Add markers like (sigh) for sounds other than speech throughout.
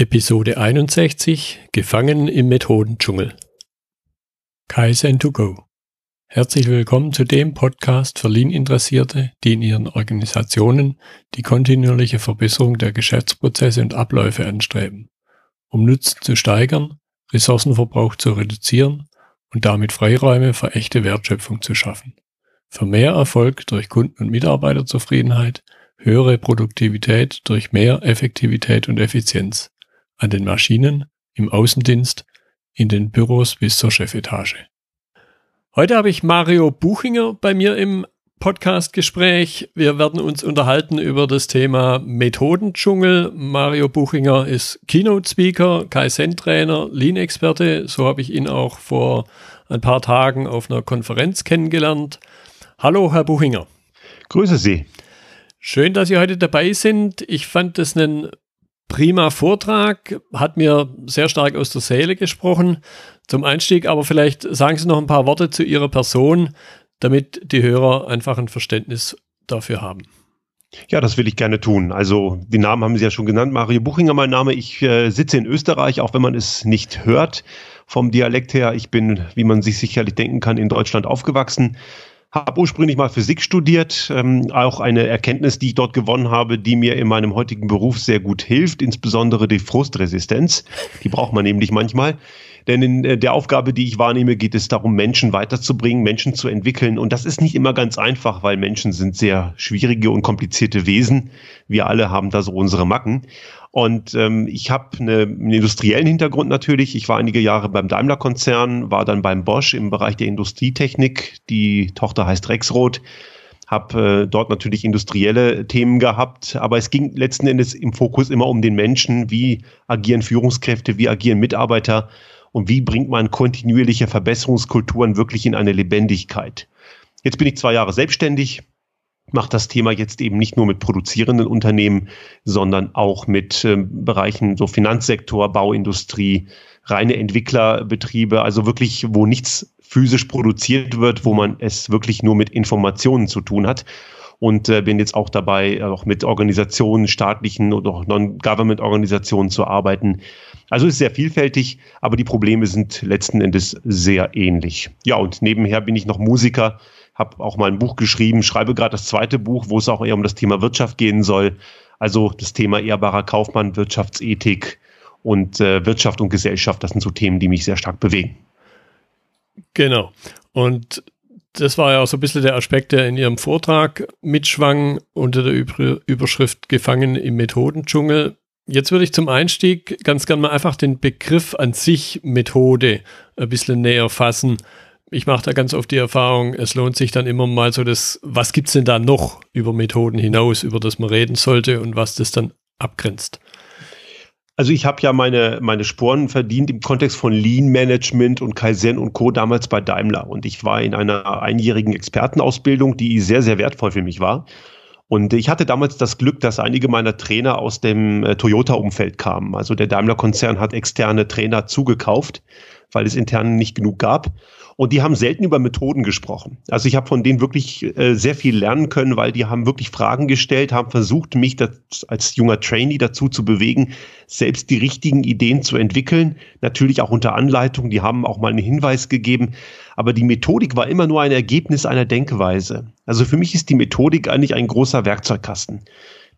Episode 61 Gefangen im Methodendschungel. Kaizen to go. Herzlich willkommen zu dem Podcast für Lean-Interessierte, die in ihren Organisationen die kontinuierliche Verbesserung der Geschäftsprozesse und Abläufe anstreben, um Nutzen zu steigern, Ressourcenverbrauch zu reduzieren und damit Freiräume für echte Wertschöpfung zu schaffen. Für mehr Erfolg durch Kunden- und Mitarbeiterzufriedenheit, höhere Produktivität durch mehr Effektivität und Effizienz an den Maschinen, im Außendienst, in den Büros bis zur Chefetage. Heute habe ich Mario Buchinger bei mir im Podcast-Gespräch. Wir werden uns unterhalten über das Thema Methodendschungel. Mario Buchinger ist Keynote-Speaker, Kaizen-Trainer, Lean-Experte. So habe ich ihn auch vor ein paar Tagen auf einer Konferenz kennengelernt. Hallo, Herr Buchinger. Grüße Sie. Schön, dass Sie heute dabei sind. Ich fand das einen prima Vortrag, hat mir sehr stark aus der Seele gesprochen zum Einstieg, aber vielleicht sagen Sie noch ein paar Worte zu Ihrer Person, damit die Hörer einfach ein Verständnis dafür haben. Ja, das will ich gerne tun. Also, die Namen haben Sie ja schon genannt. Mario Buchinger, mein Name. Ich äh, sitze in Österreich, auch wenn man es nicht hört vom Dialekt her. Ich bin, wie man sich sicherlich denken kann, in Deutschland aufgewachsen habe ursprünglich mal Physik studiert, ähm, auch eine Erkenntnis, die ich dort gewonnen habe, die mir in meinem heutigen Beruf sehr gut hilft, insbesondere die Frustresistenz. Die braucht man nämlich manchmal. Denn in äh, der Aufgabe, die ich wahrnehme, geht es darum, Menschen weiterzubringen, Menschen zu entwickeln. Und das ist nicht immer ganz einfach, weil Menschen sind sehr schwierige und komplizierte Wesen. Wir alle haben da so unsere Macken. Und ähm, ich habe eine, einen industriellen Hintergrund natürlich. Ich war einige Jahre beim Daimler-Konzern, war dann beim Bosch im Bereich der Industrietechnik. Die Tochter heißt Rexroth. Habe äh, dort natürlich industrielle Themen gehabt, aber es ging letzten Endes im Fokus immer um den Menschen. Wie agieren Führungskräfte, wie agieren Mitarbeiter und wie bringt man kontinuierliche Verbesserungskulturen wirklich in eine Lebendigkeit? Jetzt bin ich zwei Jahre selbstständig, macht das Thema jetzt eben nicht nur mit produzierenden Unternehmen, sondern auch mit äh, Bereichen so Finanzsektor, Bauindustrie, reine Entwicklerbetriebe, also wirklich, wo nichts physisch produziert wird, wo man es wirklich nur mit Informationen zu tun hat. Und äh, bin jetzt auch dabei, auch mit Organisationen, staatlichen oder auch Non-Government-Organisationen zu arbeiten. Also ist sehr vielfältig, aber die Probleme sind letzten Endes sehr ähnlich. Ja, und nebenher bin ich noch Musiker, habe auch mal ein Buch geschrieben, schreibe gerade das zweite Buch, wo es auch eher um das Thema Wirtschaft gehen soll. Also das Thema ehrbarer Kaufmann, Wirtschaftsethik und äh, Wirtschaft und Gesellschaft, das sind so Themen, die mich sehr stark bewegen. Genau. Und das war ja auch so ein bisschen der Aspekt, der in Ihrem Vortrag mitschwang unter der Überschrift Gefangen im Methodendschungel. Jetzt würde ich zum Einstieg ganz gerne mal einfach den Begriff an sich Methode ein bisschen näher fassen ich mache da ganz oft die Erfahrung, es lohnt sich dann immer mal so das, was gibt es denn da noch über Methoden hinaus, über das man reden sollte und was das dann abgrenzt. Also ich habe ja meine, meine Sporen verdient im Kontext von Lean Management und Kaizen und Co. damals bei Daimler. Und ich war in einer einjährigen Expertenausbildung, die sehr, sehr wertvoll für mich war. Und ich hatte damals das Glück, dass einige meiner Trainer aus dem äh, Toyota-Umfeld kamen. Also der Daimler-Konzern hat externe Trainer zugekauft, weil es intern nicht genug gab. Und die haben selten über Methoden gesprochen. Also ich habe von denen wirklich äh, sehr viel lernen können, weil die haben wirklich Fragen gestellt, haben versucht, mich das, als junger Trainee dazu zu bewegen, selbst die richtigen Ideen zu entwickeln. Natürlich auch unter Anleitung. Die haben auch mal einen Hinweis gegeben. Aber die Methodik war immer nur ein Ergebnis einer Denkweise. Also für mich ist die Methodik eigentlich ein großer Werkzeugkasten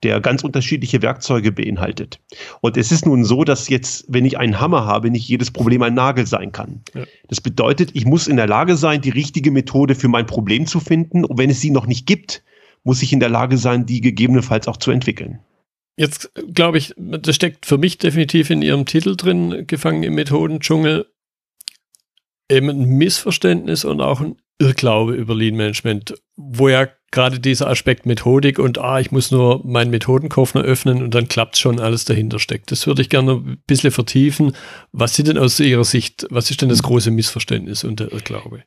der ganz unterschiedliche Werkzeuge beinhaltet. Und es ist nun so, dass jetzt, wenn ich einen Hammer habe, nicht jedes Problem ein Nagel sein kann. Ja. Das bedeutet, ich muss in der Lage sein, die richtige Methode für mein Problem zu finden. Und wenn es sie noch nicht gibt, muss ich in der Lage sein, die gegebenenfalls auch zu entwickeln. Jetzt glaube ich, das steckt für mich definitiv in Ihrem Titel drin, gefangen im Methodendschungel. Eben ein Missverständnis und auch ein Irrglaube über Lean Management, wo ja gerade dieser Aspekt Methodik und ah, ich muss nur meinen Methodenkoffer öffnen und dann klappt schon alles dahinter steckt. Das würde ich gerne ein bisschen vertiefen. Was sind denn aus Ihrer Sicht, was ist denn das große Missverständnis und der Irrglaube?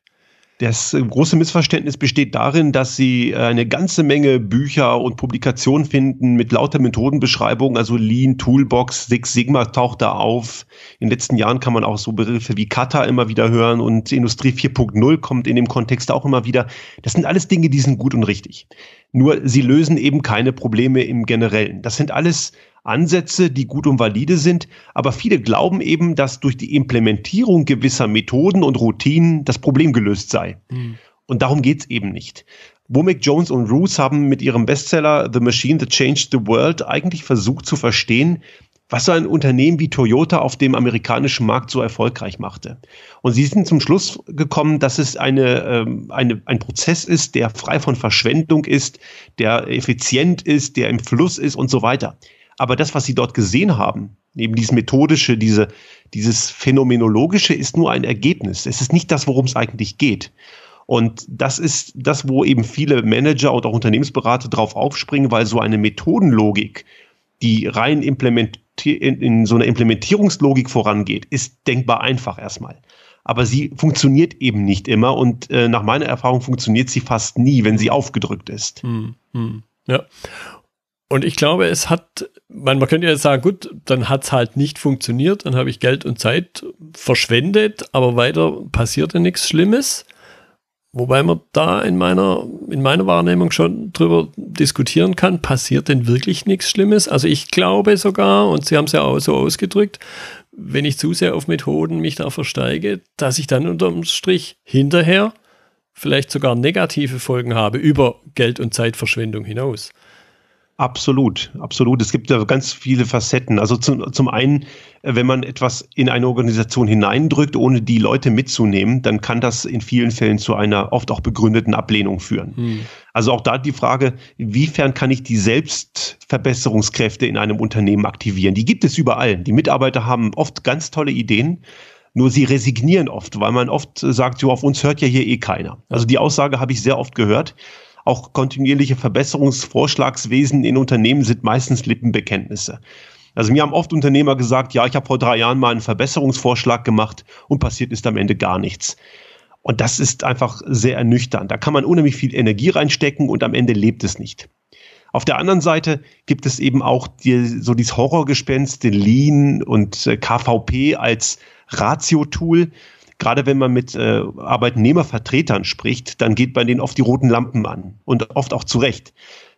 Das äh, große Missverständnis besteht darin, dass Sie äh, eine ganze Menge Bücher und Publikationen finden mit lauter Methodenbeschreibungen, also Lean, Toolbox, Six Sigma taucht da auf. In den letzten Jahren kann man auch so Begriffe wie Kata immer wieder hören und Industrie 4.0 kommt in dem Kontext auch immer wieder. Das sind alles Dinge, die sind gut und richtig. Nur sie lösen eben keine Probleme im Generellen. Das sind alles Ansätze, die gut und valide sind, aber viele glauben eben, dass durch die Implementierung gewisser Methoden und Routinen das Problem gelöst sei. Mhm. Und darum geht's eben nicht. Womack Jones und Roos haben mit ihrem Bestseller The Machine That Changed the World eigentlich versucht zu verstehen, was so ein Unternehmen wie Toyota auf dem amerikanischen Markt so erfolgreich machte. Und sie sind zum Schluss gekommen, dass es eine, ähm, eine, ein Prozess ist, der frei von Verschwendung ist, der effizient ist, der im Fluss ist und so weiter. Aber das, was sie dort gesehen haben, neben dieses methodische, diese, dieses phänomenologische, ist nur ein Ergebnis. Es ist nicht das, worum es eigentlich geht. Und das ist das, wo eben viele Manager und auch Unternehmensberater drauf aufspringen, weil so eine Methodenlogik, die rein in, in so einer Implementierungslogik vorangeht, ist denkbar einfach erstmal. Aber sie funktioniert eben nicht immer und äh, nach meiner Erfahrung funktioniert sie fast nie, wenn sie aufgedrückt ist. Hm, hm, ja. Und ich glaube, es hat, man, man könnte ja sagen, gut, dann hat es halt nicht funktioniert, dann habe ich Geld und Zeit verschwendet, aber weiter passierte nichts Schlimmes. Wobei man da in meiner, in meiner Wahrnehmung schon drüber diskutieren kann, passiert denn wirklich nichts Schlimmes? Also ich glaube sogar, und Sie haben es ja auch so ausgedrückt, wenn ich zu sehr auf Methoden mich da versteige, dass ich dann unterm Strich hinterher vielleicht sogar negative Folgen habe über Geld- und Zeitverschwendung hinaus. Absolut, absolut. Es gibt ja ganz viele Facetten. Also zum, zum einen, äh, wenn man etwas in eine Organisation hineindrückt, ohne die Leute mitzunehmen, dann kann das in vielen Fällen zu einer oft auch begründeten Ablehnung führen. Hm. Also auch da die Frage, inwiefern kann ich die Selbstverbesserungskräfte in einem Unternehmen aktivieren? Die gibt es überall. Die Mitarbeiter haben oft ganz tolle Ideen. Nur sie resignieren oft, weil man oft sagt, so auf uns hört ja hier eh keiner. Also die Aussage habe ich sehr oft gehört auch kontinuierliche Verbesserungsvorschlagswesen in Unternehmen sind meistens Lippenbekenntnisse. Also mir haben oft Unternehmer gesagt, ja, ich habe vor drei Jahren mal einen Verbesserungsvorschlag gemacht und passiert ist am Ende gar nichts. Und das ist einfach sehr ernüchternd. Da kann man unheimlich viel Energie reinstecken und am Ende lebt es nicht. Auf der anderen Seite gibt es eben auch die, so dieses Horrorgespenst, den Lean und äh, KVP als Ratio-Tool, gerade wenn man mit äh, Arbeitnehmervertretern spricht, dann geht bei denen oft die roten Lampen an und oft auch zu Recht.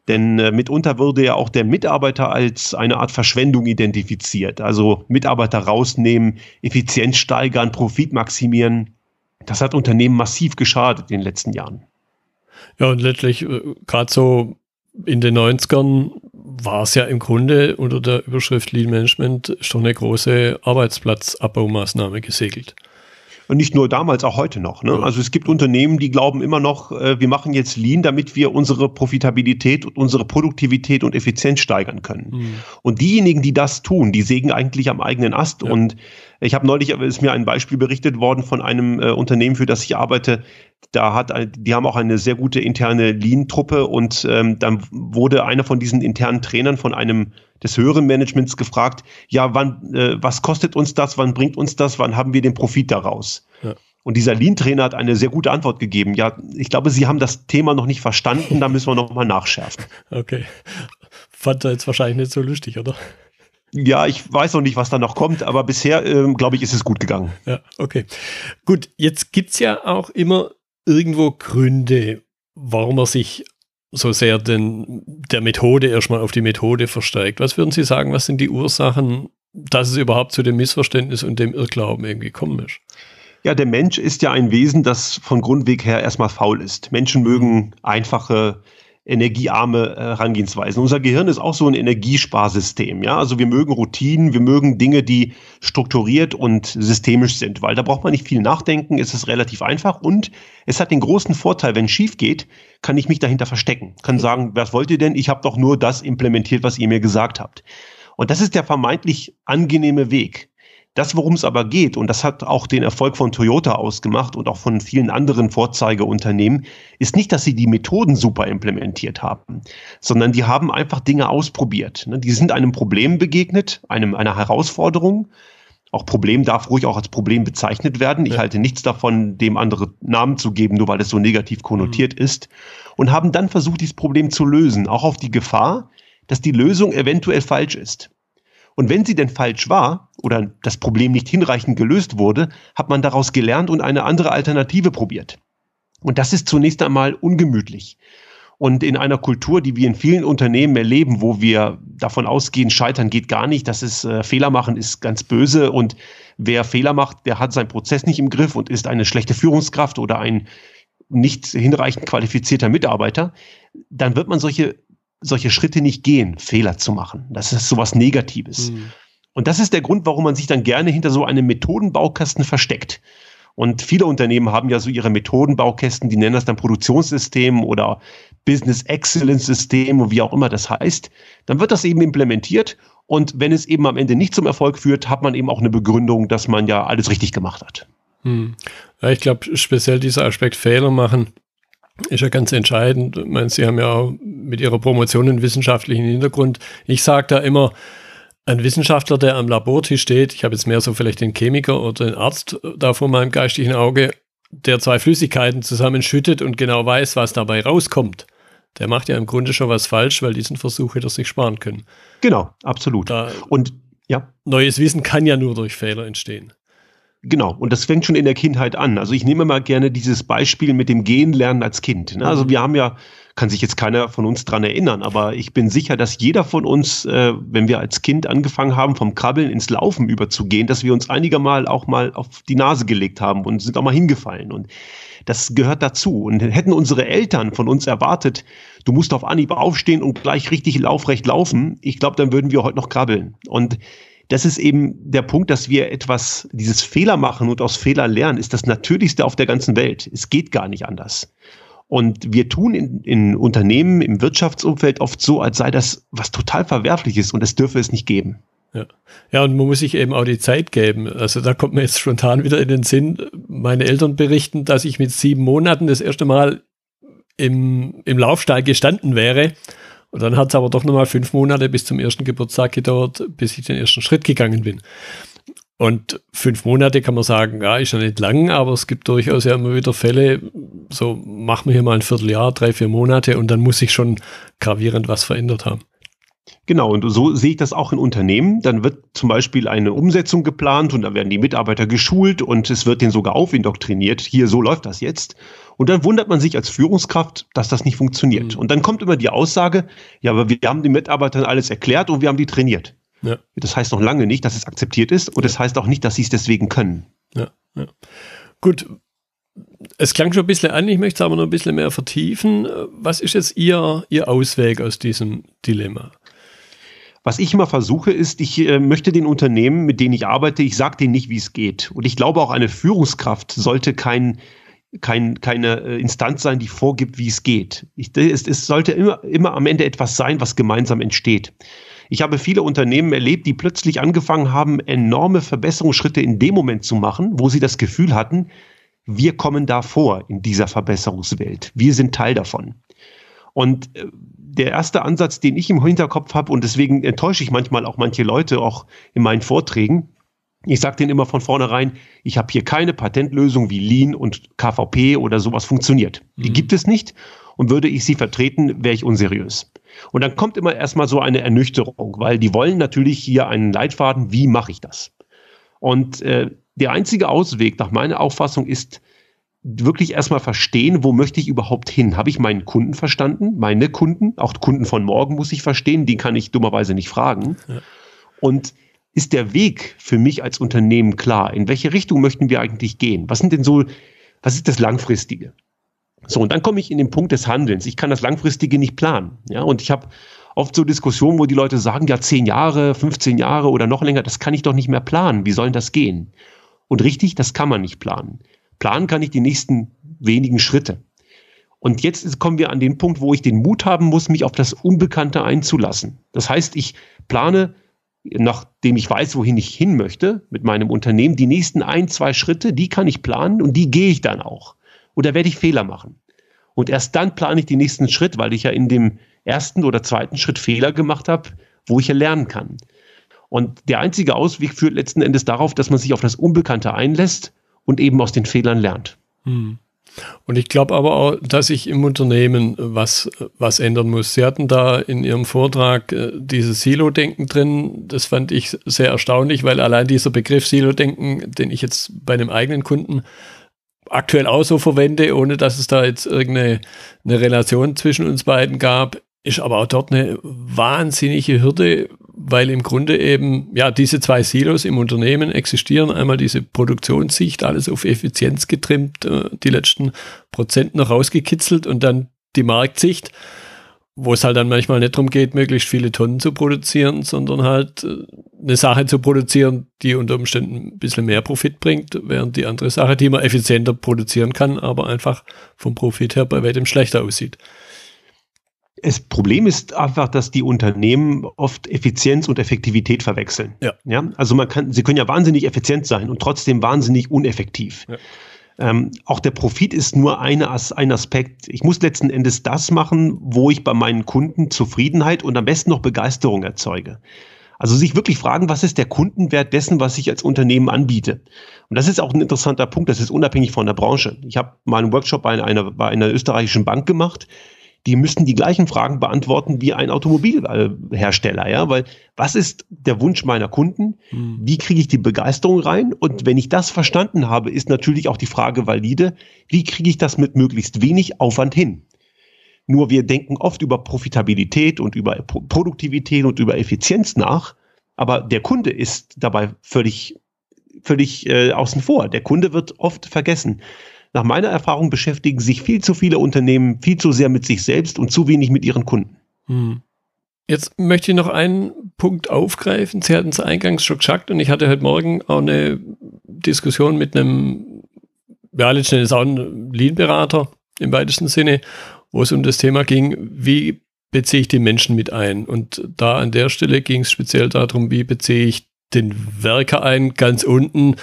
Denn äh, mitunter würde ja auch der Mitarbeiter als eine Art Verschwendung identifiziert. Also Mitarbeiter rausnehmen, Effizienz steigern, Profit maximieren. Das hat Unternehmen massiv geschadet in den letzten Jahren. Ja, und letztlich, äh, gerade so in den 90ern war es ja im Grunde unter der Überschrift Lean Management schon eine große Arbeitsplatzabbaumaßnahme gesegelt. Und nicht nur damals, auch heute noch. Ne? Also es gibt Unternehmen, die glauben immer noch, äh, wir machen jetzt Lean, damit wir unsere Profitabilität und unsere Produktivität und Effizienz steigern können. Mhm. Und diejenigen, die das tun, die sägen eigentlich am eigenen Ast. Ja. Und ich habe neulich, ist mir ein Beispiel berichtet worden von einem äh, Unternehmen, für das ich arbeite. Da hat, die haben auch eine sehr gute interne Lean-Truppe und ähm, dann wurde einer von diesen internen Trainern von einem des höheren Managements gefragt, ja, wann, äh, was kostet uns das, wann bringt uns das, wann haben wir den Profit daraus? Ja. Und dieser Lean-Trainer hat eine sehr gute Antwort gegeben. Ja, ich glaube, Sie haben das Thema noch nicht verstanden, da müssen wir nochmal nachschärfen. (laughs) Okay. Fand er jetzt wahrscheinlich nicht so lustig, oder? Ja, ich weiß noch nicht, was da noch kommt, aber bisher, ähm, glaube ich, ist es gut gegangen. Ja, okay. Gut, jetzt gibt es ja auch immer irgendwo Gründe, warum man sich so sehr den, der Methode erstmal auf die Methode versteigt. Was würden Sie sagen, was sind die Ursachen, dass es überhaupt zu dem Missverständnis und dem Irrglauben irgendwie kommen ist? Ja, der Mensch ist ja ein Wesen, das von Grundweg her erstmal faul ist. Menschen mögen einfache energiearme äh, Herangehensweisen. Unser Gehirn ist auch so ein Energiesparsystem. Ja, also wir mögen Routinen, wir mögen Dinge, die strukturiert und systemisch sind, weil da braucht man nicht viel nachdenken, es ist relativ einfach und es hat den großen Vorteil, wenn es schief geht, kann ich mich dahinter verstecken, kann sagen, was wollt ihr denn? Ich habe doch nur das implementiert, was ihr mir gesagt habt. Und das ist der vermeintlich angenehme Weg. Das, worum es aber geht, und das hat auch den Erfolg von Toyota ausgemacht und auch von vielen anderen Vorzeigeunternehmen, ist nicht, dass sie die Methoden super implementiert haben, sondern die haben einfach Dinge ausprobiert. Ne? Die sind einem Problem begegnet, einem, einer Herausforderung. Auch Problem darf ruhig auch als Problem bezeichnet werden. Ich ja. halte nichts davon, dem andere Namen zu geben, nur weil es so negativ konnotiert mhm. ist. Und haben dann versucht, dieses Problem zu lösen, auch auf die Gefahr, dass die Lösung eventuell falsch ist. Und wenn sie denn falsch war oder das Problem nicht hinreichend gelöst wurde, hat man daraus gelernt und eine andere Alternative probiert. Und das ist zunächst einmal ungemütlich. Und in einer Kultur, die wir in vielen Unternehmen erleben, wo wir davon ausgehen, scheitern geht gar nicht, das ist äh, Fehler machen ist ganz böse und wer Fehler macht, der hat seinen Prozess nicht im Griff und ist eine schlechte Führungskraft oder ein nicht hinreichend qualifizierter Mitarbeiter, dann wird man solche solche Schritte nicht gehen, Fehler zu machen. Das ist sowas Negatives. Mhm. Und das ist der Grund, warum man sich dann gerne hinter so einem Methodenbaukasten versteckt. Und viele Unternehmen haben ja so ihre Methodenbaukästen, die nennen das dann Produktionssystem oder Business Excellence System, wie auch immer das heißt. Dann wird das eben implementiert und wenn es eben am Ende nicht zum Erfolg führt, hat man eben auch eine Begründung, dass man ja alles richtig gemacht hat. Hm. Ja, ich glaube, speziell dieser Aspekt Fehler machen ist ja ganz entscheidend. Ich meine, Sie haben ja auch mit Ihrer Promotion einen wissenschaftlichen Hintergrund. Ich sage da immer, ein Wissenschaftler, der am Labortisch steht, ich habe jetzt mehr so vielleicht den Chemiker oder den Arzt da vor meinem geistigen Auge, der zwei Flüssigkeiten zusammenschüttet und genau weiß, was dabei rauskommt, der macht ja im Grunde schon was falsch, weil diesen Versuch hätte er sich sparen können. Genau, absolut. Da und ja. Neues Wissen kann ja nur durch Fehler entstehen. Genau, und das fängt schon in der Kindheit an. Also ich nehme mal gerne dieses Beispiel mit dem Gehen lernen als Kind. Ne? Also wir haben ja, kann sich jetzt keiner von uns dran erinnern, aber ich bin sicher, dass jeder von uns, äh, wenn wir als Kind angefangen haben, vom Krabbeln ins Laufen überzugehen, dass wir uns einigermal auch mal auf die Nase gelegt haben und sind auch mal hingefallen. Und das gehört dazu. Und hätten unsere Eltern von uns erwartet, du musst auf Anhieb aufstehen und gleich richtig laufrecht laufen, ich glaube, dann würden wir heute noch krabbeln. Und das ist eben der Punkt, dass wir etwas, dieses Fehler machen und aus Fehler lernen, ist das Natürlichste auf der ganzen Welt. Es geht gar nicht anders. Und wir tun in, in Unternehmen, im Wirtschaftsumfeld oft so, als sei das was total Verwerfliches und es dürfe es nicht geben. Ja. ja, und man muss sich eben auch die Zeit geben. Also da kommt mir jetzt spontan wieder in den Sinn, meine Eltern berichten, dass ich mit sieben Monaten das erste Mal im, im Laufstall gestanden wäre und dann hat es aber doch nochmal fünf Monate bis zum ersten Geburtstag gedauert, bis ich den ersten Schritt gegangen bin. Und fünf Monate kann man sagen, ja, ist ja nicht lang, aber es gibt durchaus ja immer wieder Fälle, so machen wir hier mal ein Vierteljahr, drei, vier Monate und dann muss sich schon gravierend was verändert haben. Genau, und so sehe ich das auch in Unternehmen. Dann wird zum Beispiel eine Umsetzung geplant und da werden die Mitarbeiter geschult und es wird denen sogar aufindoktriniert. Hier, so läuft das jetzt. Und dann wundert man sich als Führungskraft, dass das nicht funktioniert. Mhm. Und dann kommt immer die Aussage, ja, aber wir haben den Mitarbeitern alles erklärt und wir haben die trainiert. Ja. Das heißt noch lange nicht, dass es akzeptiert ist und das heißt auch nicht, dass sie es deswegen können. Ja, ja. Gut. Es klang schon ein bisschen an, ich möchte es aber noch ein bisschen mehr vertiefen. Was ist jetzt Ihr, Ihr Ausweg aus diesem Dilemma? Was ich immer versuche, ist, ich äh, möchte den Unternehmen, mit denen ich arbeite, ich sage denen nicht, wie es geht. Und ich glaube, auch eine Führungskraft sollte kein kein, keine äh, Instanz sein, die vorgibt, wie es geht. Ich, es, es sollte immer, immer am Ende etwas sein, was gemeinsam entsteht. Ich habe viele Unternehmen erlebt, die plötzlich angefangen haben, enorme Verbesserungsschritte in dem Moment zu machen, wo sie das Gefühl hatten, wir kommen da vor in dieser Verbesserungswelt. Wir sind Teil davon. Und äh, der erste Ansatz, den ich im Hinterkopf habe, und deswegen enttäusche ich manchmal auch manche Leute auch in meinen Vorträgen, ich sage denen immer von vornherein, ich habe hier keine Patentlösung wie Lean und KVP oder sowas funktioniert. Die mhm. gibt es nicht. Und würde ich sie vertreten, wäre ich unseriös. Und dann kommt immer erstmal so eine Ernüchterung, weil die wollen natürlich hier einen Leitfaden, wie mache ich das? Und äh, der einzige Ausweg nach meiner Auffassung ist, wirklich erstmal verstehen, wo möchte ich überhaupt hin? Habe ich meinen Kunden verstanden? Meine Kunden, auch Kunden von morgen muss ich verstehen, die kann ich dummerweise nicht fragen. Ja. Und ist der Weg für mich als Unternehmen klar? In welche Richtung möchten wir eigentlich gehen? Was sind denn so, was ist das Langfristige? So, und dann komme ich in den Punkt des Handelns. Ich kann das Langfristige nicht planen. Ja, und ich habe oft so Diskussionen, wo die Leute sagen, ja, zehn Jahre, 15 Jahre oder noch länger, das kann ich doch nicht mehr planen. Wie soll das gehen? Und richtig, das kann man nicht planen. Planen kann ich die nächsten wenigen Schritte. Und jetzt kommen wir an den Punkt, wo ich den Mut haben muss, mich auf das Unbekannte einzulassen. Das heißt, ich plane nachdem ich weiß, wohin ich hin möchte mit meinem Unternehmen, die nächsten ein, zwei Schritte, die kann ich planen und die gehe ich dann auch. Und da werde ich Fehler machen. Und erst dann plane ich den nächsten Schritt, weil ich ja in dem ersten oder zweiten Schritt Fehler gemacht habe, wo ich ja lernen kann. Und der einzige Ausweg führt letzten Endes darauf, dass man sich auf das Unbekannte einlässt und eben aus den Fehlern lernt. Hm. Und ich glaube aber auch, dass sich im Unternehmen was, was ändern muss. Sie hatten da in Ihrem Vortrag äh, dieses Silo-Denken drin. Das fand ich sehr erstaunlich, weil allein dieser Begriff Silo-Denken, den ich jetzt bei einem eigenen Kunden aktuell auch so verwende, ohne dass es da jetzt irgendeine eine Relation zwischen uns beiden gab, ist aber auch dort eine wahnsinnige Hürde, weil im Grunde eben, ja, diese zwei Silos im Unternehmen existieren. Einmal diese Produktionssicht, alles auf Effizienz getrimmt, äh, die letzten Prozent noch rausgekitzelt und dann die Marktsicht, wo es halt dann manchmal nicht darum geht, möglichst viele Tonnen zu produzieren, sondern halt äh, eine Sache zu produzieren, die unter Umständen ein bisschen mehr Profit bringt, während die andere Sache, die man effizienter produzieren kann, aber einfach vom Profit her bei weitem schlechter aussieht. Das Problem ist einfach, dass die Unternehmen oft Effizienz und Effektivität verwechseln. Ja. ja. Also man kann, sie können ja wahnsinnig effizient sein und trotzdem wahnsinnig uneffektiv. Ja. Ähm, auch der Profit ist nur eine, ein Aspekt. Ich muss letzten Endes das machen, wo ich bei meinen Kunden Zufriedenheit und am besten noch Begeisterung erzeuge. Also sich wirklich fragen, was ist der Kundenwert dessen, was ich als Unternehmen anbiete? Und das ist auch ein interessanter Punkt, das ist unabhängig von der Branche. Ich habe mal einen Workshop bei einer, bei einer österreichischen Bank gemacht die müssten die gleichen Fragen beantworten wie ein Automobilhersteller, ja, weil was ist der Wunsch meiner Kunden? Hm. Wie kriege ich die Begeisterung rein? Und wenn ich das verstanden habe, ist natürlich auch die Frage valide, wie kriege ich das mit möglichst wenig Aufwand hin? Nur wir denken oft über Profitabilität und über Produktivität und über Effizienz nach, aber der Kunde ist dabei völlig, völlig äh, außen vor. Der Kunde wird oft vergessen. Nach meiner Erfahrung beschäftigen sich viel zu viele Unternehmen viel zu sehr mit sich selbst und zu wenig mit ihren Kunden. Hm. Jetzt möchte ich noch einen Punkt aufgreifen. Sie hatten es eingangs schon gesagt und ich hatte heute Morgen auch eine Diskussion mit einem, ja, letztendlich auch ein Lean-Berater im weitesten Sinne, wo es um das Thema ging, wie beziehe ich die Menschen mit ein? Und da an der Stelle ging es speziell darum, wie beziehe ich den Werker ein, ganz unten,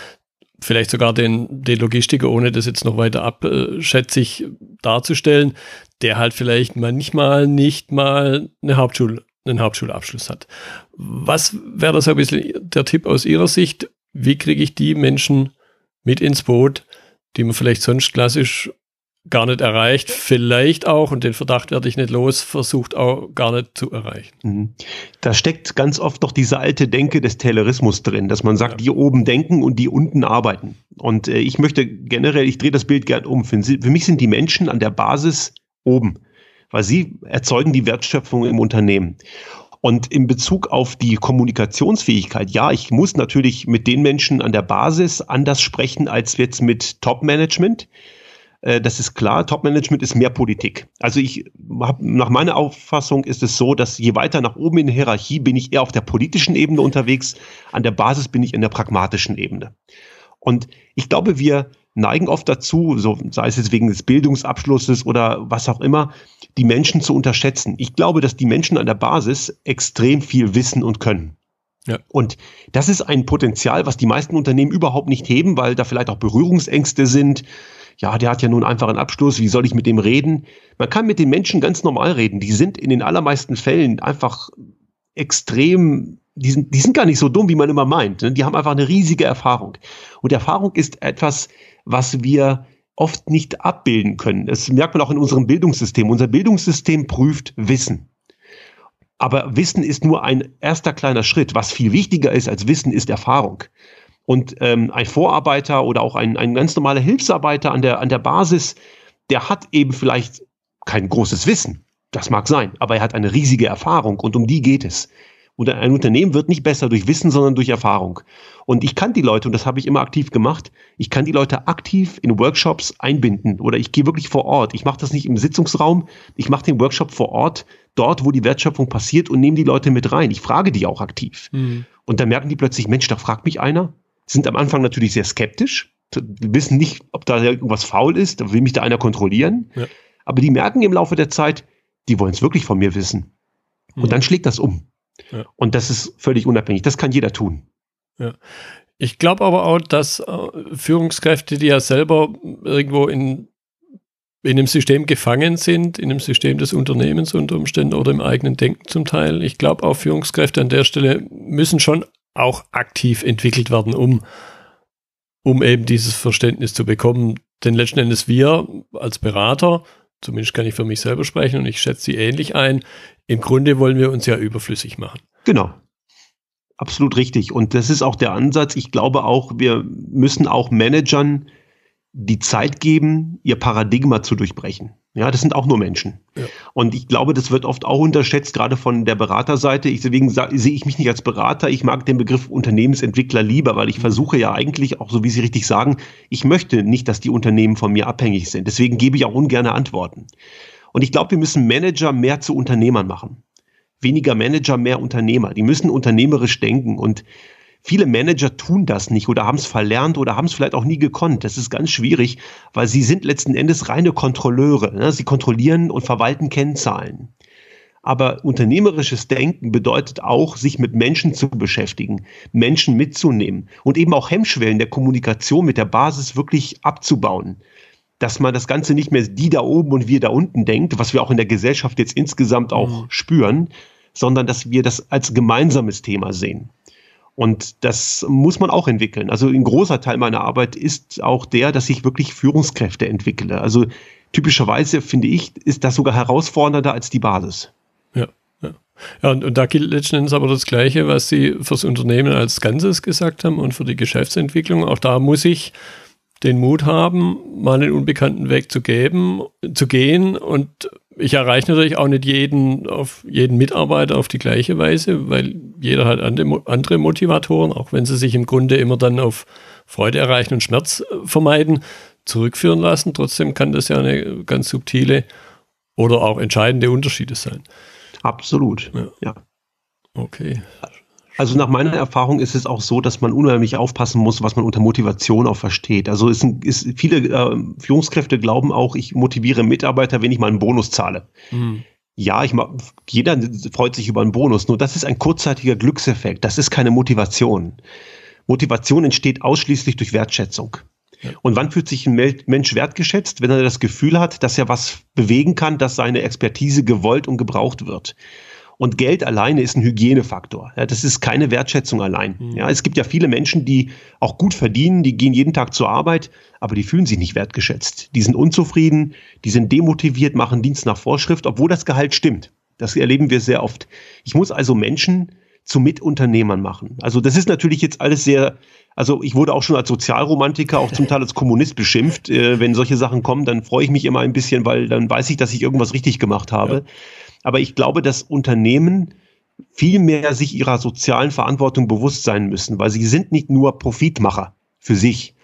vielleicht sogar den, den Logistiker, ohne das jetzt noch weiter abschätzig darzustellen, der halt vielleicht manchmal nicht mal eine Hauptschul, einen Hauptschulabschluss hat. Was wäre das ein bisschen der Tipp aus Ihrer Sicht? Wie kriege ich die Menschen mit ins Boot, die man vielleicht sonst klassisch gar nicht erreicht, vielleicht auch, und den Verdacht werde ich nicht los, versucht auch gar nicht zu erreichen. Mhm. Da steckt ganz oft noch diese alte Denke des Taylorismus drin, dass man sagt, ja. die oben denken und die unten arbeiten. Und äh, ich möchte generell, ich drehe das Bild gern um. Für, für mich sind die Menschen an der Basis oben, weil sie erzeugen die Wertschöpfung im Unternehmen. Und in Bezug auf die Kommunikationsfähigkeit, ja, ich muss natürlich mit den Menschen an der Basis anders sprechen als jetzt mit Top-Management. Äh, das ist klar, Top-Management ist mehr Politik. Also ich hab, nach meiner Auffassung ist es so, dass je weiter nach oben in der Hierarchie bin ich eher auf der politischen Ebene unterwegs, an der Basis bin ich in der pragmatischen Ebene. Und ich glaube, wir neigen oft dazu, so sei es jetzt wegen des Bildungsabschlusses oder was auch immer, die Menschen zu unterschätzen. Ich glaube, dass die Menschen an der Basis extrem viel wissen und können. Ja. Und das ist ein Potenzial, was die meisten Unternehmen überhaupt nicht heben, weil da vielleicht auch Berührungsängste sind, ja, der hat ja nun einfach einen Abschluss, wie soll ich mit dem reden? Man kann mit den Menschen ganz normal reden. Die sind in den allermeisten Fällen einfach extrem, die sind, die sind gar nicht so dumm, wie man immer meint. Ne? Die haben einfach eine riesige Erfahrung. Und Erfahrung ist etwas, was wir oft nicht abbilden können. Das merkt man auch in unserem Bildungssystem. Unser Bildungssystem prüft Wissen. Aber Wissen ist nur ein erster kleiner Schritt. Was viel wichtiger ist als Wissen, ist Erfahrung. Und ähm, ein Vorarbeiter oder auch ein, ein ganz normaler Hilfsarbeiter an der, an der Basis, der hat eben vielleicht kein großes Wissen. Das mag sein, aber er hat eine riesige Erfahrung und um die geht es. Und ein Unternehmen wird nicht besser durch Wissen, sondern durch Erfahrung. Und ich kann die Leute, und das habe ich immer aktiv gemacht, ich kann die Leute aktiv in Workshops einbinden oder ich gehe wirklich vor Ort. Ich mache das nicht im Sitzungsraum, ich mache den Workshop vor Ort, dort, wo die Wertschöpfung passiert und nehme die Leute mit rein. Ich frage die auch aktiv. Mhm. Und dann merken die plötzlich, Mensch, da fragt mich einer, sind am Anfang natürlich sehr skeptisch, wissen nicht, ob da irgendwas faul ist, will mich da einer kontrollieren. Ja. Aber die merken im Laufe der Zeit, die wollen es wirklich von mir wissen. Und mhm. dann schlägt das um. Ja. Und das ist völlig unabhängig. Das kann jeder tun. Ja. Ich glaube aber auch, dass äh, Führungskräfte, die ja selber irgendwo in, in einem System gefangen sind, in einem System des Unternehmens unter Umständen oder im eigenen Denken zum Teil, ich glaube auch Führungskräfte an der Stelle müssen schon auch aktiv entwickelt werden, um, um eben dieses Verständnis zu bekommen. Denn letzten Endes wir als Berater, zumindest kann ich für mich selber sprechen und ich schätze sie ähnlich ein, im Grunde wollen wir uns ja überflüssig machen. Genau. Absolut richtig. Und das ist auch der Ansatz. Ich glaube auch, wir müssen auch Managern die Zeit geben, ihr Paradigma zu durchbrechen. Ja, das sind auch nur Menschen. Ja. Und ich glaube, das wird oft auch unterschätzt, gerade von der Beraterseite. Ich, deswegen sehe ich mich nicht als Berater. Ich mag den Begriff Unternehmensentwickler lieber, weil ich versuche ja eigentlich, auch so wie Sie richtig sagen, ich möchte nicht, dass die Unternehmen von mir abhängig sind. Deswegen gebe ich auch ungerne Antworten. Und ich glaube, wir müssen Manager mehr zu Unternehmern machen. Weniger Manager, mehr Unternehmer. Die müssen unternehmerisch denken und Viele Manager tun das nicht oder haben es verlernt oder haben es vielleicht auch nie gekonnt. Das ist ganz schwierig, weil sie sind letzten Endes reine Kontrolleure. Ne? Sie kontrollieren und verwalten Kennzahlen. Aber unternehmerisches Denken bedeutet auch, sich mit Menschen zu beschäftigen, Menschen mitzunehmen und eben auch Hemmschwellen der Kommunikation mit der Basis wirklich abzubauen. Dass man das Ganze nicht mehr die da oben und wir da unten denkt, was wir auch in der Gesellschaft jetzt insgesamt auch mhm. spüren, sondern dass wir das als gemeinsames Thema sehen. Und das muss man auch entwickeln. Also ein großer Teil meiner Arbeit ist auch der, dass ich wirklich Führungskräfte entwickle. Also typischerweise finde ich, ist das sogar herausfordernder als die Basis. Ja. Ja, ja und, und da gilt letzten Endes aber das Gleiche, was Sie fürs Unternehmen als Ganzes gesagt haben und für die Geschäftsentwicklung. Auch da muss ich den Mut haben, mal einen unbekannten Weg zu geben, zu gehen und ich erreiche natürlich auch nicht jeden, auf jeden Mitarbeiter auf die gleiche Weise, weil jeder hat andere Motivatoren, auch wenn sie sich im Grunde immer dann auf Freude erreichen und Schmerz äh, vermeiden, zurückführen lassen. Trotzdem kann das ja eine ganz subtile oder auch entscheidende Unterschiede sein. Absolut. Ja. ja. Okay. Also nach meiner Erfahrung ist es auch so, dass man unheimlich aufpassen muss, was man unter Motivation auch versteht. Also ist, ist viele äh, Führungskräfte glauben auch, ich motiviere Mitarbeiter, wenn ich mal einen Bonus zahle. Mhm. Ja, ich jeder freut sich über einen Bonus, nur das ist ein kurzzeitiger Glückseffekt. Das ist keine Motivation. Motivation entsteht ausschließlich durch Wertschätzung. Und wann fühlt sich ein Mensch wertgeschätzt? Wenn er das Gefühl hat, dass er was bewegen kann, dass seine Expertise gewollt und gebraucht wird. Und Geld alleine ist ein Hygienefaktor. Ja, das ist keine Wertschätzung allein. Mhm. Ja, es gibt ja viele Menschen, die auch gut verdienen, die gehen jeden Tag zur Arbeit, aber die fühlen sich nicht wertgeschätzt. Die sind unzufrieden, die sind demotiviert, machen Dienst nach Vorschrift, obwohl das Gehalt stimmt. Das erleben wir sehr oft. Ich muss also Menschen zu Mitunternehmern machen. Also das ist natürlich jetzt alles sehr, also ich wurde auch schon als Sozialromantiker, auch zum Teil als Kommunist beschimpft. Äh, wenn solche Sachen kommen, dann freue ich mich immer ein bisschen, weil dann weiß ich, dass ich irgendwas richtig gemacht habe. Ja. Aber ich glaube, dass Unternehmen viel mehr sich ihrer sozialen Verantwortung bewusst sein müssen, weil sie sind nicht nur Profitmacher für sich.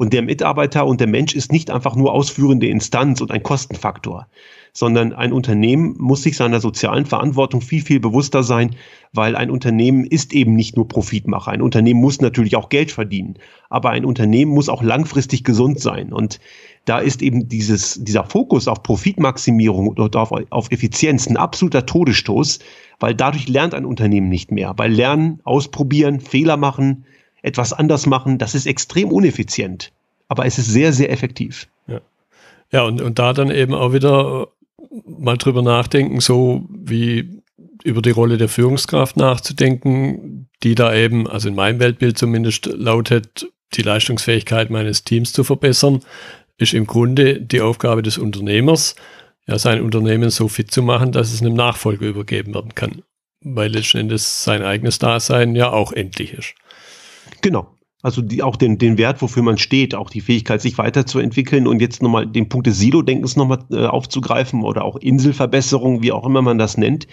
Und der Mitarbeiter und der Mensch ist nicht einfach nur ausführende Instanz und ein Kostenfaktor, sondern ein Unternehmen muss sich seiner sozialen Verantwortung viel, viel bewusster sein, weil ein Unternehmen ist eben nicht nur Profitmacher. Ein Unternehmen muss natürlich auch Geld verdienen, aber ein Unternehmen muss auch langfristig gesund sein. Und da ist eben dieses, dieser Fokus auf Profitmaximierung und auf, auf Effizienz ein absoluter Todesstoß, weil dadurch lernt ein Unternehmen nicht mehr. Weil Lernen, Ausprobieren, Fehler machen, etwas anders machen, das ist extrem uneffizient. Aber es ist sehr, sehr effektiv. Ja, ja und, und da dann eben auch wieder mal drüber nachdenken, so wie über die Rolle der Führungskraft nachzudenken, die da eben, also in meinem Weltbild zumindest lautet, die Leistungsfähigkeit meines Teams zu verbessern, ist im Grunde die Aufgabe des Unternehmers, ja, sein Unternehmen so fit zu machen, dass es einem Nachfolger übergeben werden kann. Weil letzten Endes sein eigenes Dasein ja auch endlich ist. Genau. Also die, auch den, den Wert, wofür man steht, auch die Fähigkeit, sich weiterzuentwickeln und jetzt nochmal den Punkt des Silo-Denkens nochmal äh, aufzugreifen oder auch Inselverbesserung, wie auch immer man das nennt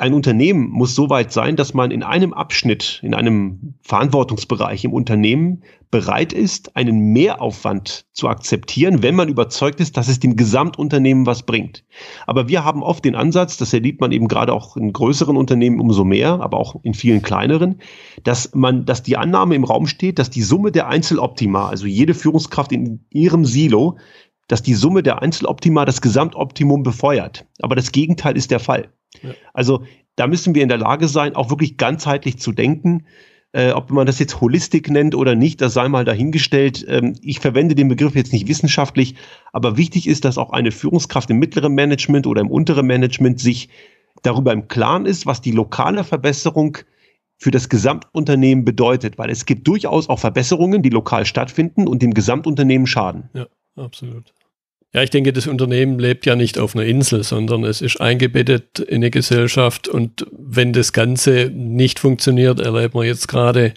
ein Unternehmen muss so weit sein, dass man in einem Abschnitt, in einem Verantwortungsbereich im Unternehmen bereit ist, einen Mehraufwand zu akzeptieren, wenn man überzeugt ist, dass es dem Gesamtunternehmen was bringt. Aber wir haben oft den Ansatz, das erlebt man eben gerade auch in größeren Unternehmen umso mehr, aber auch in vielen kleineren, dass man, dass die Annahme im Raum steht, dass die Summe der Einzeloptima, also jede Führungskraft in ihrem Silo, dass die Summe der Einzeloptima das Gesamtoptimum befeuert. Aber das Gegenteil ist der Fall. Also da müssen wir in der Lage sein, auch wirklich ganzheitlich zu denken. Äh, ob man das jetzt Holistik nennt oder nicht, das sei mal dahingestellt. Ähm, ich verwende den Begriff jetzt nicht wissenschaftlich, aber wichtig ist, dass auch eine Führungskraft im mittleren Management oder im unteren Management sich darüber im Klaren ist, was die lokale Verbesserung für das Gesamtunternehmen bedeutet, weil es gibt durchaus auch Verbesserungen, die lokal stattfinden und dem Gesamtunternehmen schaden. Ja, absolut. Ja, ich denke, das Unternehmen lebt ja nicht auf einer Insel, sondern es ist eingebettet in eine Gesellschaft. Und wenn das Ganze nicht funktioniert, erleben wir jetzt gerade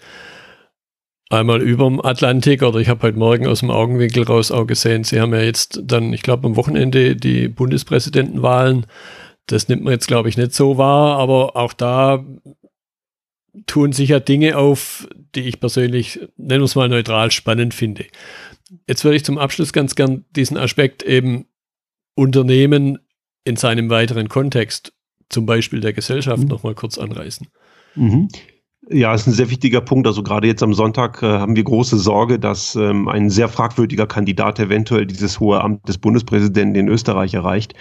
einmal über dem Atlantik oder ich habe heute Morgen aus dem Augenwinkel raus auch gesehen, Sie haben ja jetzt dann, ich glaube, am Wochenende die Bundespräsidentenwahlen. Das nimmt man jetzt, glaube ich, nicht so wahr, aber auch da tun sich ja Dinge auf, die ich persönlich, nennen wir es mal neutral, spannend finde. Jetzt würde ich zum Abschluss ganz gern diesen Aspekt eben Unternehmen in seinem weiteren Kontext, zum Beispiel der Gesellschaft, mhm. nochmal kurz anreißen. Mhm. Ja, ist ein sehr wichtiger Punkt. Also gerade jetzt am Sonntag äh, haben wir große Sorge, dass ähm, ein sehr fragwürdiger Kandidat eventuell dieses hohe Amt des Bundespräsidenten in Österreich erreicht.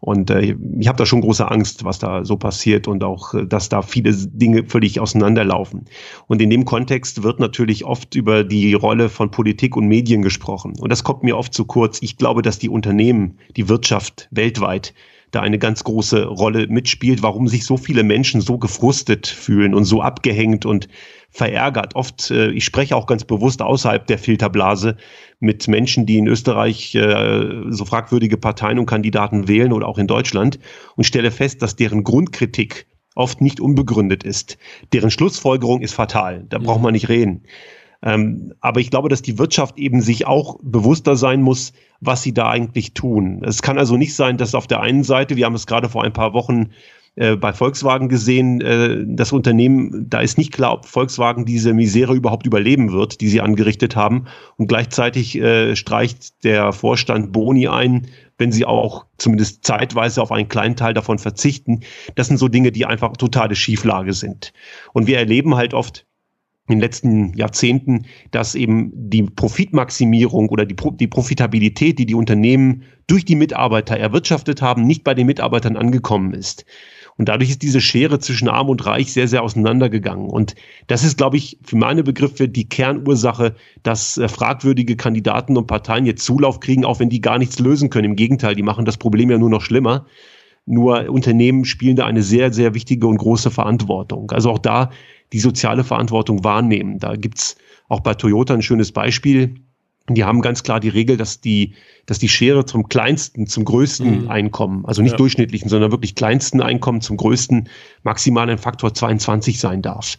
Und äh, ich habe da schon große Angst, was da so passiert und auch, äh, dass da viele Dinge völlig auseinanderlaufen. Und in dem Kontext wird natürlich oft über die Rolle von Politik und Medien gesprochen. Und das kommt mir oft zu kurz. Ich glaube, dass die Unternehmen, die Wirtschaft weltweit da eine ganz große Rolle mitspielt, warum sich so viele Menschen so gefrustet fühlen und so abgehängt und verärgert. Oft, äh, ich spreche auch ganz bewusst außerhalb der Filterblase mit Menschen, die in Österreich äh, so fragwürdige Parteien und Kandidaten wählen oder auch in Deutschland und stelle fest, dass deren Grundkritik oft nicht unbegründet ist. Deren Schlussfolgerung ist fatal. Da braucht man nicht reden. Ähm, aber ich glaube, dass die Wirtschaft eben sich auch bewusster sein muss, was sie da eigentlich tun. Es kann also nicht sein, dass auf der einen Seite, wir haben es gerade vor ein paar Wochen äh, bei Volkswagen gesehen, äh, das Unternehmen, da ist nicht klar, ob Volkswagen diese Misere überhaupt überleben wird, die sie angerichtet haben. Und gleichzeitig äh, streicht der Vorstand Boni ein, wenn sie auch zumindest zeitweise auf einen kleinen Teil davon verzichten. Das sind so Dinge, die einfach totale Schieflage sind. Und wir erleben halt oft, in den letzten Jahrzehnten, dass eben die Profitmaximierung oder die, Pro die Profitabilität, die die Unternehmen durch die Mitarbeiter erwirtschaftet haben, nicht bei den Mitarbeitern angekommen ist. Und dadurch ist diese Schere zwischen Arm und Reich sehr, sehr auseinandergegangen. Und das ist, glaube ich, für meine Begriffe die Kernursache, dass äh, fragwürdige Kandidaten und Parteien jetzt Zulauf kriegen, auch wenn die gar nichts lösen können. Im Gegenteil, die machen das Problem ja nur noch schlimmer. Nur Unternehmen spielen da eine sehr, sehr wichtige und große Verantwortung. Also auch da die soziale Verantwortung wahrnehmen. Da gibt's auch bei Toyota ein schönes Beispiel. Die haben ganz klar die Regel, dass die, dass die Schere zum kleinsten, zum größten mhm. Einkommen, also nicht ja. durchschnittlichen, sondern wirklich kleinsten Einkommen zum größten maximal ein Faktor 22 sein darf.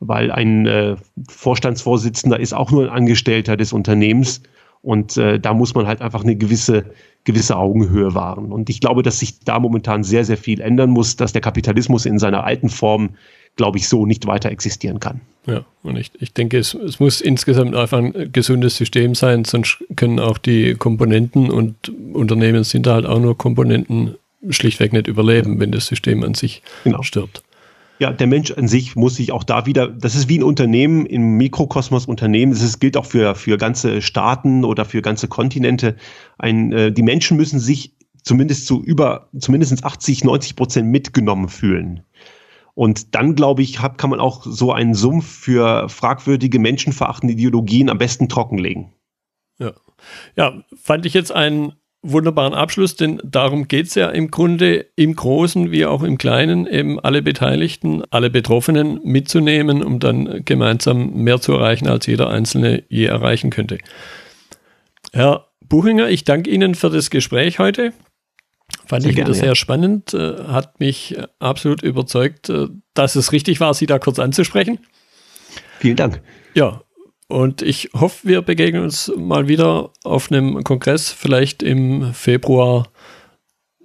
Weil ein äh, Vorstandsvorsitzender ist auch nur ein Angestellter des Unternehmens und äh, da muss man halt einfach eine gewisse, gewisse Augenhöhe wahren. Und ich glaube, dass sich da momentan sehr, sehr viel ändern muss, dass der Kapitalismus in seiner alten Form glaube ich, so nicht weiter existieren kann. Ja, und ich, ich denke, es, es muss insgesamt einfach ein gesundes System sein, sonst können auch die Komponenten und Unternehmen sind da halt auch nur Komponenten schlichtweg nicht überleben, wenn das System an sich genau. stirbt. Ja, der Mensch an sich muss sich auch da wieder, das ist wie ein Unternehmen, im Mikrokosmos Unternehmen, das gilt auch für, für ganze Staaten oder für ganze Kontinente. Ein, äh, die Menschen müssen sich zumindest zu über, zumindest 80, 90 Prozent mitgenommen fühlen. Und dann, glaube ich, hab, kann man auch so einen Sumpf für fragwürdige, menschenverachtende Ideologien am besten trockenlegen. Ja. ja, fand ich jetzt einen wunderbaren Abschluss, denn darum geht es ja im Grunde im Großen wie auch im Kleinen, eben alle Beteiligten, alle Betroffenen mitzunehmen, um dann gemeinsam mehr zu erreichen, als jeder Einzelne je erreichen könnte. Herr Buchinger, ich danke Ihnen für das Gespräch heute. Fand sehr ich gerne, sehr spannend, äh, hat mich äh, absolut überzeugt, äh, dass es richtig war, Sie da kurz anzusprechen. Vielen Dank. Ja, und ich hoffe, wir begegnen uns mal wieder auf einem Kongress, vielleicht im Februar,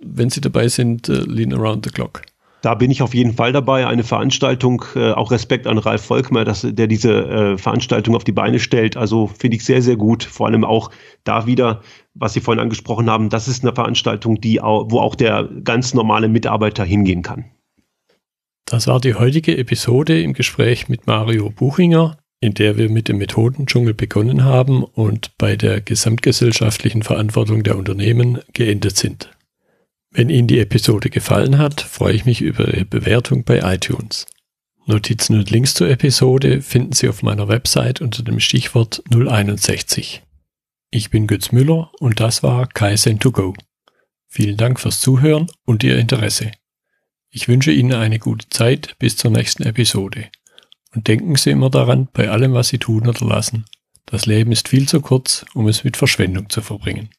wenn Sie dabei sind, Lean Around the Clock. Da bin ich auf jeden Fall dabei. Eine Veranstaltung, äh, auch Respekt an Ralf Volkmer, dass, der diese äh, Veranstaltung auf die Beine stellt. Also finde ich sehr, sehr gut. Vor allem auch da wieder, was Sie vorhin angesprochen haben, das ist eine Veranstaltung, die, wo auch der ganz normale Mitarbeiter hingehen kann. Das war die heutige Episode im Gespräch mit Mario Buchinger, in der wir mit dem Methodendschungel begonnen haben und bei der gesamtgesellschaftlichen Verantwortung der Unternehmen geendet sind. Wenn Ihnen die Episode gefallen hat, freue ich mich über Ihre Bewertung bei iTunes. Notizen und Links zur Episode finden Sie auf meiner Website unter dem Stichwort 061. Ich bin Götz Müller und das war Kaizen2Go. Vielen Dank fürs Zuhören und Ihr Interesse. Ich wünsche Ihnen eine gute Zeit bis zur nächsten Episode. Und denken Sie immer daran, bei allem, was Sie tun oder lassen, das Leben ist viel zu kurz, um es mit Verschwendung zu verbringen.